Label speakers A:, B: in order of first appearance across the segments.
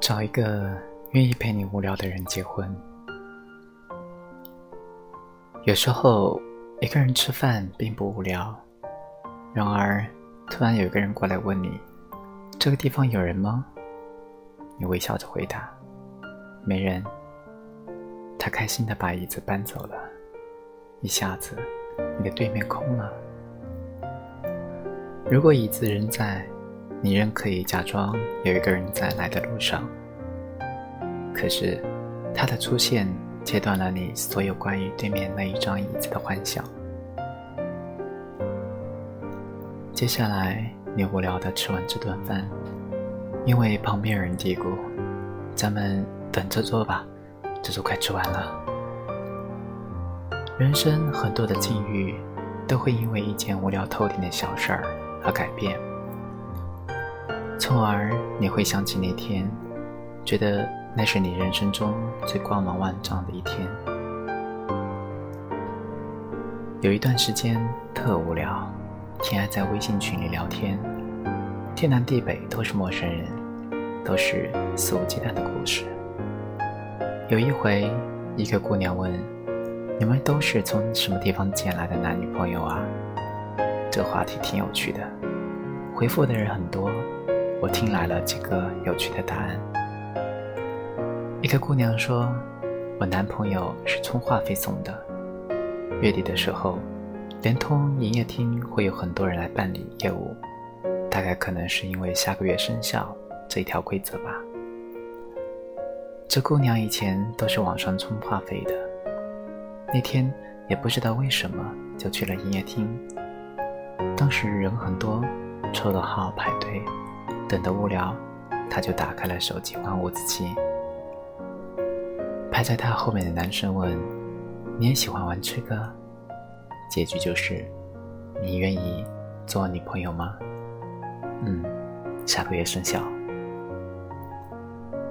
A: 找一个愿意陪你无聊的人结婚。有时候一个人吃饭并不无聊，然而突然有一个人过来问你：“这个地方有人吗？”你微笑着回答：“没人。”他开心的把椅子搬走了，一下子你的对面空了。如果椅子仍在，你仍可以假装有一个人在来的路上，可是他的出现切断了你所有关于对面那一张椅子的幻想。接下来，你无聊的吃完这顿饭，因为旁边有人嘀咕：“咱们等着坐吧，这都快吃完了。”人生很多的境遇，都会因为一件无聊透顶的小事儿而改变。从而你会想起那天，觉得那是你人生中最光芒万丈的一天。有一段时间特无聊，天爱在微信群里聊天，天南地北都是陌生人，都是肆无忌惮的故事。有一回，一个姑娘问：“你们都是从什么地方捡来的男女朋友啊？”这话题挺有趣的，回复的人很多。我听来了几个有趣的答案。一个姑娘说：“我男朋友是充话费送的。月底的时候，联通营业厅会有很多人来办理业务，大概可能是因为下个月生效这一条规则吧。”这姑娘以前都是网上充话费的，那天也不知道为什么就去了营业厅。当时人很多，抽了号排队。等得无聊，他就打开了手机玩五子棋。排在他后面的男生问：“你也喜欢玩这个？”结局就是：“你愿意做我女朋友吗？”嗯，下个月生效。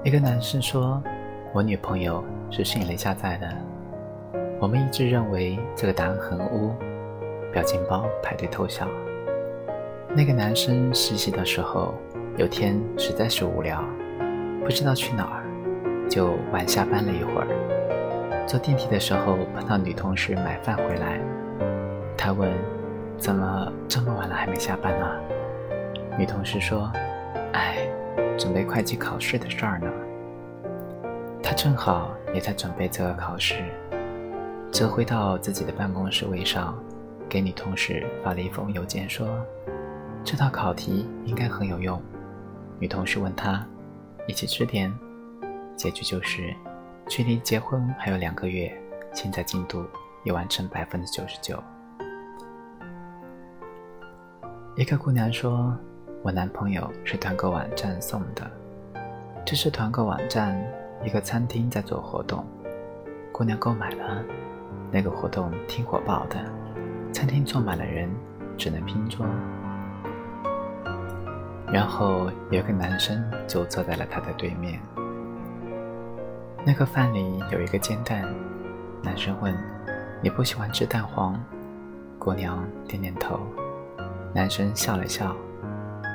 A: 一个男生说：“我女朋友是迅雷下载的。”我们一致认为这个答案很污。表情包排队偷笑。那个男生实习的时候。有天实在是无聊，不知道去哪儿，就晚下班了一会儿。坐电梯的时候碰到女同事买饭回来，她问：“怎么这么晚了还没下班呢？”女同事说：“哎，准备会计考试的事儿呢。”他正好也在准备这个考试，折回到自己的办公室位上，给女同事发了一封邮件说：“这套考题应该很有用。”女同事问他：“一起吃点？”结局就是，距离结婚还有两个月，现在进度已完成百分之九十九。一个姑娘说：“我男朋友是团购网站送的，这是团购网站一个餐厅在做活动，姑娘购买了，那个活动挺火爆的，餐厅坐满了人，只能拼桌。”然后有个男生就坐在了他的对面。那个饭里有一个煎蛋，男生问：“你不喜欢吃蛋黄？”姑娘点点头。男生笑了笑：“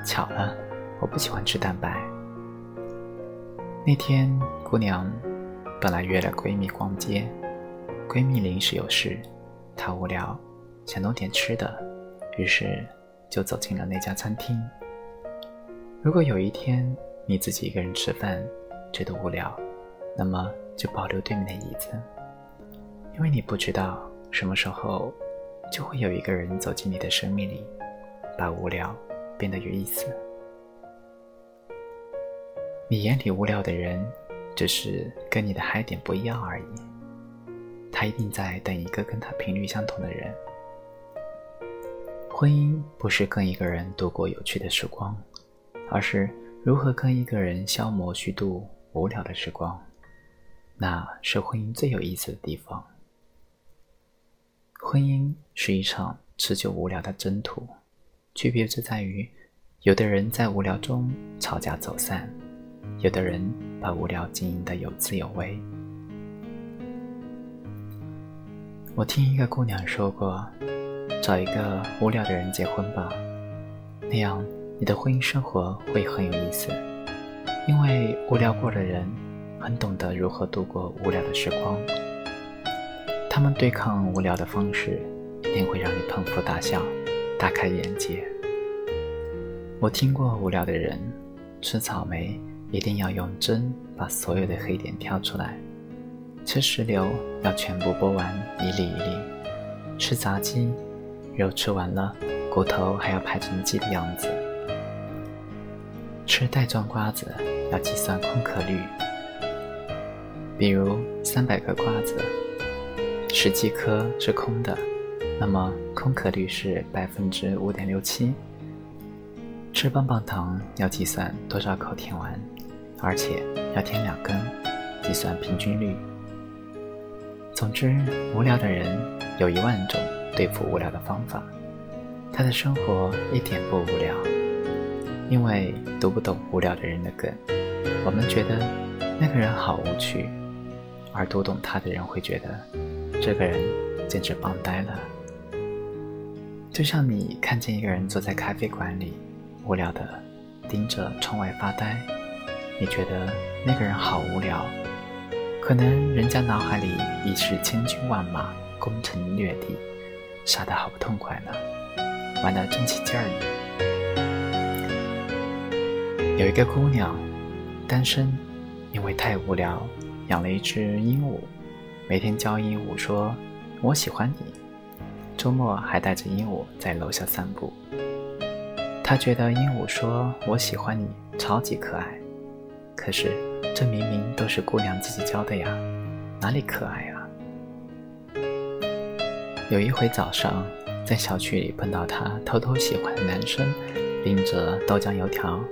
A: 巧了，我不喜欢吃蛋白。”那天姑娘本来约了闺蜜逛街，闺蜜临时有事，她无聊，想弄点吃的，于是就走进了那家餐厅。如果有一天你自己一个人吃饭，觉得无聊，那么就保留对面的椅子，因为你不知道什么时候就会有一个人走进你的生命里，把无聊变得有意思。你眼里无聊的人，只是跟你的嗨点不一样而已，他一定在等一个跟他频率相同的人。婚姻不是跟一个人度过有趣的时光。而是如何跟一个人消磨虚度无聊的时光，那是婚姻最有意思的地方。婚姻是一场持久无聊的征途，区别就在于，有的人在无聊中吵架走散，有的人把无聊经营的有滋有味。我听一个姑娘说过，找一个无聊的人结婚吧，那样。你的婚姻生活会很有意思，因为无聊过的人很懂得如何度过无聊的时光。他们对抗无聊的方式，一定会让你捧腹大笑，大开眼界。我听过无聊的人吃草莓，一定要用针把所有的黑点挑出来；吃石榴要全部剥完一粒一粒；吃炸鸡，肉吃完了，骨头还要排成鸡的样子；吃袋装瓜子。要计算空壳率，比如三百颗瓜子，十七颗是空的，那么空壳率是百分之五点六七。吃棒棒糖要计算多少口舔完，而且要舔两根，计算平均率。总之，无聊的人有一万种对付无聊的方法，他的生活一点不无聊，因为读不懂无聊的人的梗。我们觉得那个人好无趣，而读懂他的人会觉得这个人简直棒呆了。就像你看见一个人坐在咖啡馆里，无聊的盯着窗外发呆，你觉得那个人好无聊。可能人家脑海里已是千军万马，攻城略地，杀得好不痛快呢，玩得真起劲儿呢。有一个姑娘。单身，因为太无聊，养了一只鹦鹉，每天教鹦鹉说“我喜欢你”，周末还带着鹦鹉在楼下散步。她觉得鹦鹉说“我喜欢你”超级可爱，可是这明明都是姑娘自己教的呀，哪里可爱啊？有一回早上，在小区里碰到她偷偷喜欢的男生，拎着豆浆油条，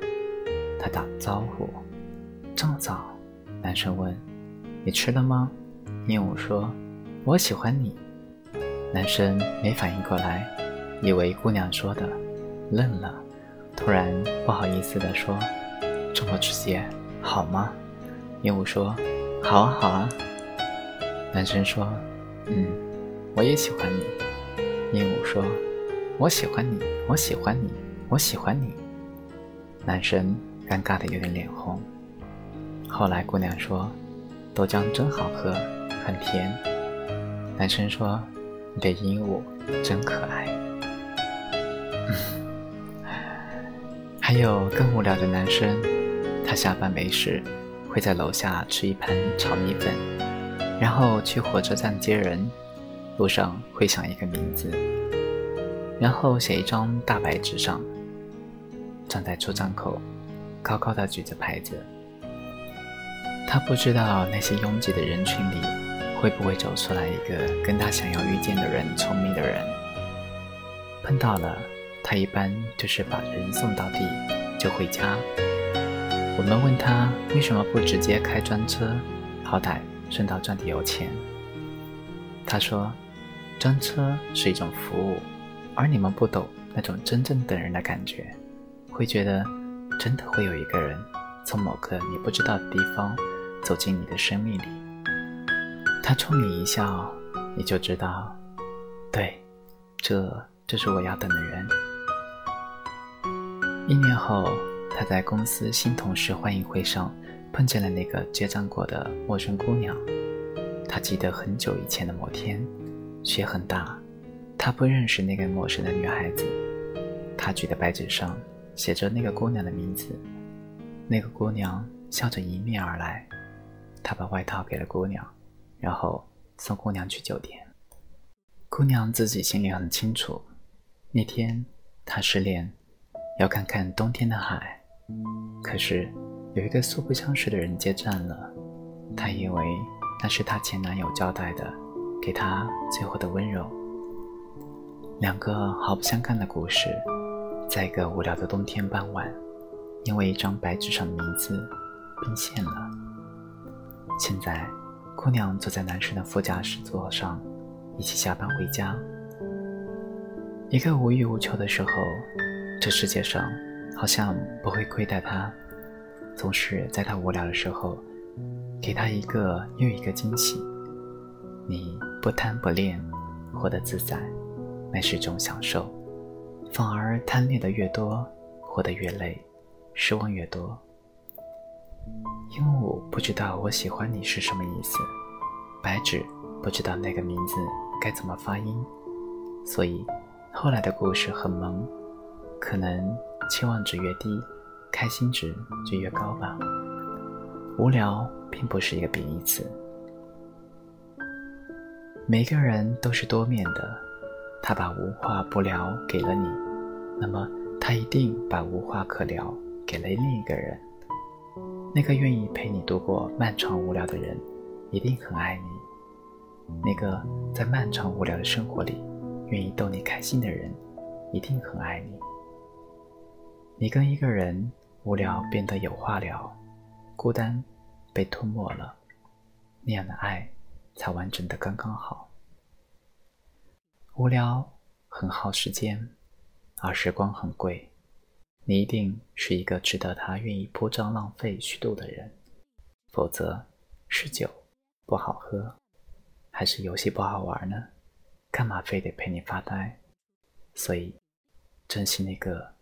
A: 他打招呼。这么早，男生问：“你吃了吗？”鹦鹉说：“我喜欢你。”男生没反应过来，以为姑娘说的，愣了，突然不好意思地说：“这么直接，好吗？”鹦鹉说：“好啊，好啊。”男生说：“嗯，我也喜欢你。”鹦鹉说：“我喜欢你，我喜欢你，我喜欢你。”男生尴尬的有点脸红。后来姑娘说：“豆浆真好喝，很甜。”男生说：“你的鹦鹉真可爱。”还有更无聊的男生，他下班没事，会在楼下吃一盘炒米粉，然后去火车站接人，路上会想一个名字，然后写一张大白纸上，站在出站口，高高的举着牌子。他不知道那些拥挤的人群里，会不会走出来一个跟他想要遇见的人聪明的人。碰到了，他一般就是把人送到地就回家。我们问他为什么不直接开专车，好歹顺道赚点油钱。他说，专车是一种服务，而你们不懂那种真正等人的感觉，会觉得真的会有一个人从某个你不知道的地方。走进你的生命里，他冲你一笑，你就知道，对，这就是我要等的人。一年后，他在公司新同事欢迎会上碰见了那个结账过的陌生姑娘。他记得很久以前的某天，雪很大，他不认识那个陌生的女孩子。他举的白纸上写着那个姑娘的名字，那个姑娘笑着迎面而来。他把外套给了姑娘，然后送姑娘去酒店。姑娘自己心里很清楚，那天她失恋，要看看冬天的海。可是有一个素不相识的人接站了，她以为那是她前男友交代的，给她最后的温柔。两个毫不相干的故事，在一个无聊的冬天傍晚，因为一张白纸上的名字并线了。现在，姑娘坐在男生的副驾驶座上，一起下班回家。一个无欲无求的时候，这世界上好像不会亏待他，总是在他无聊的时候，给他一个又一个惊喜。你不贪不恋，活得自在，那是种享受；反而贪恋的越多，活得越累，失望越多。鹦鹉不知道我喜欢你是什么意思，白纸不知道那个名字该怎么发音，所以后来的故事很萌，可能期望值越低，开心值就越高吧。无聊并不是一个贬义词。每个人都是多面的，他把无话不聊给了你，那么他一定把无话可聊给了另一个人。那个愿意陪你度过漫长无聊的人，一定很爱你；那个在漫长无聊的生活里愿意逗你开心的人，一定很爱你。你跟一个人无聊变得有话聊，孤单被吞没了，那样的爱。才完整的刚刚好。无聊很耗时间，而时光很贵。你一定是一个值得他愿意铺张浪费虚度的人，否则是酒不好喝，还是游戏不好玩呢？干嘛非得陪你发呆？所以，珍惜那个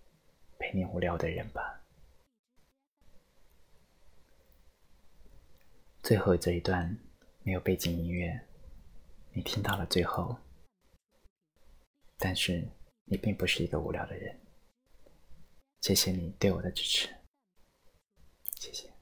A: 陪你无聊的人吧。最后这一段。没有背景音乐，你听到了最后，但是你并不是一个无聊的人。谢谢你对我的支持，谢谢。